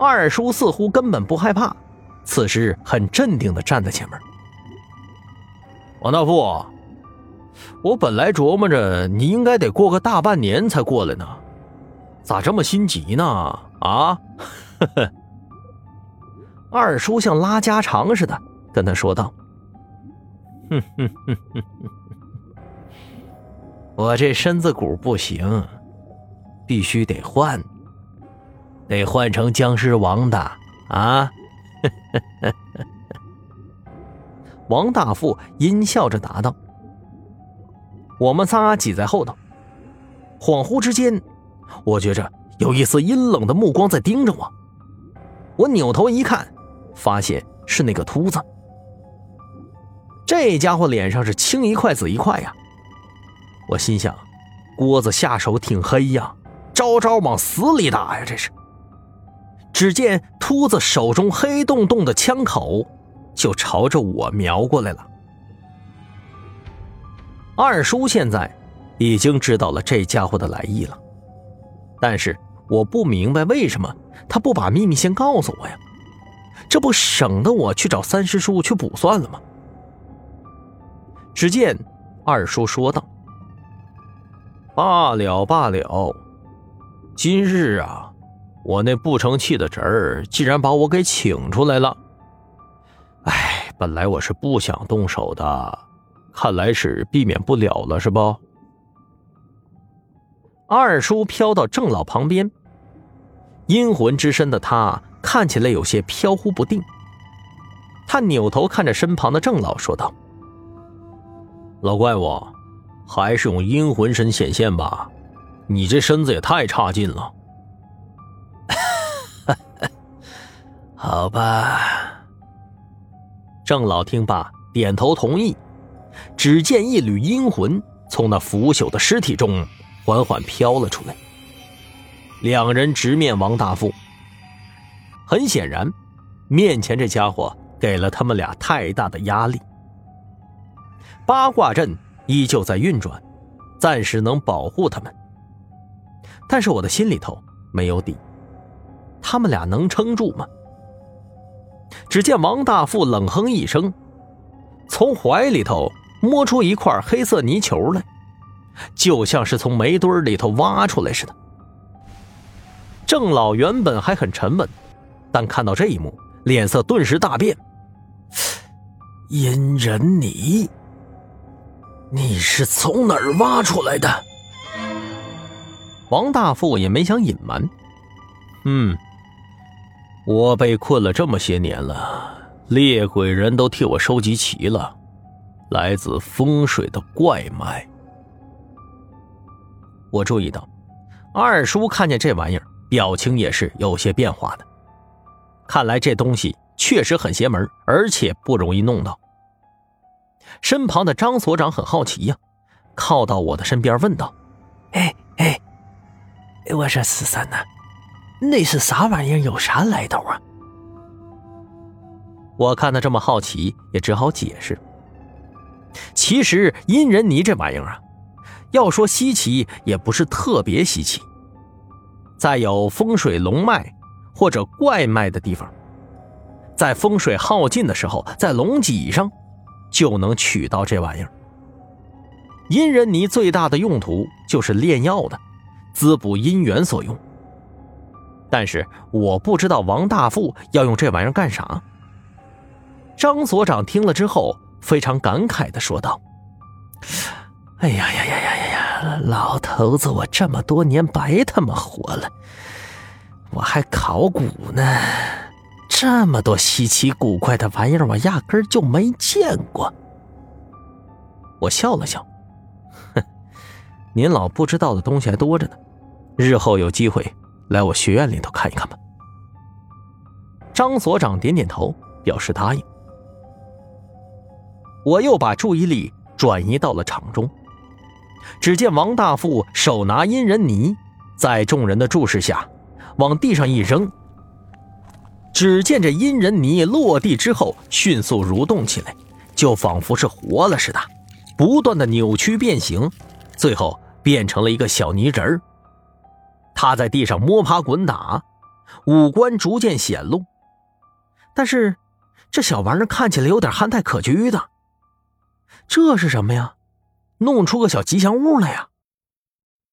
二叔似乎根本不害怕，此时很镇定的站在前面。王大富，我本来琢磨着你应该得过个大半年才过来呢，咋这么心急呢？啊？二叔像拉家常似的跟他说道：“哼哼哼哼哼，我这身子骨不行，必须得换。”得换成僵尸王的啊！王大富阴笑着答道：“我们仨挤在后头，恍惚之间，我觉着有一丝阴冷的目光在盯着我。我扭头一看，发现是那个秃子。这家伙脸上是青一块紫一块呀！我心想，郭子下手挺黑呀，招招往死里打呀，这是。”只见秃子手中黑洞洞的枪口就朝着我瞄过来了。二叔现在已经知道了这家伙的来意了，但是我不明白为什么他不把秘密先告诉我呀？这不省得我去找三师叔去补算了吗？只见二叔说道：“罢了罢了，今日啊。”我那不成器的侄儿竟然把我给请出来了，哎，本来我是不想动手的，看来是避免不了了，是不？二叔飘到郑老旁边，阴魂之身的他看起来有些飘忽不定。他扭头看着身旁的郑老，说道：“老怪物，还是用阴魂身显现吧，你这身子也太差劲了。”好吧，郑老听罢点头同意。只见一缕阴魂从那腐朽的尸体中缓缓飘了出来，两人直面王大富。很显然，面前这家伙给了他们俩太大的压力。八卦阵依旧在运转，暂时能保护他们。但是我的心里头没有底，他们俩能撑住吗？只见王大富冷哼一声，从怀里头摸出一块黑色泥球来，就像是从煤堆里头挖出来似的。郑老原本还很沉稳，但看到这一幕，脸色顿时大变。阴人泥，你是从哪儿挖出来的？王大富也没想隐瞒，嗯。我被困了这么些年了，猎鬼人都替我收集齐了，来自风水的怪脉。我注意到，二叔看见这玩意儿，表情也是有些变化的。看来这东西确实很邪门，而且不容易弄到。身旁的张所长很好奇呀，靠到我的身边问道：“哎哎，我说四三呐。”那是啥玩意儿？有啥来头啊？我看他这么好奇，也只好解释。其实阴人泥这玩意儿啊，要说稀奇，也不是特别稀奇。在有风水龙脉或者怪脉的地方，在风水耗尽的时候，在龙脊上就能取到这玩意儿。阴人泥最大的用途就是炼药的，滋补阴元所用。但是我不知道王大富要用这玩意儿干啥。张所长听了之后，非常感慨的说道：“哎呀呀呀呀呀呀！老头子，我这么多年白他妈活了，我还考古呢，这么多稀奇古怪的玩意儿，我压根儿就没见过。”我笑了笑：“哼，您老不知道的东西还多着呢，日后有机会。”来我学院里头看一看吧。张所长点点头，表示答应。我又把注意力转移到了场中，只见王大富手拿阴人泥，在众人的注视下，往地上一扔。只见这阴人泥落地之后，迅速蠕动起来，就仿佛是活了似的，不断的扭曲变形，最后变成了一个小泥人儿。趴在地上摸爬滚打，五官逐渐显露。但是，这小玩意儿看起来有点憨态可掬的。这是什么呀？弄出个小吉祥物来呀！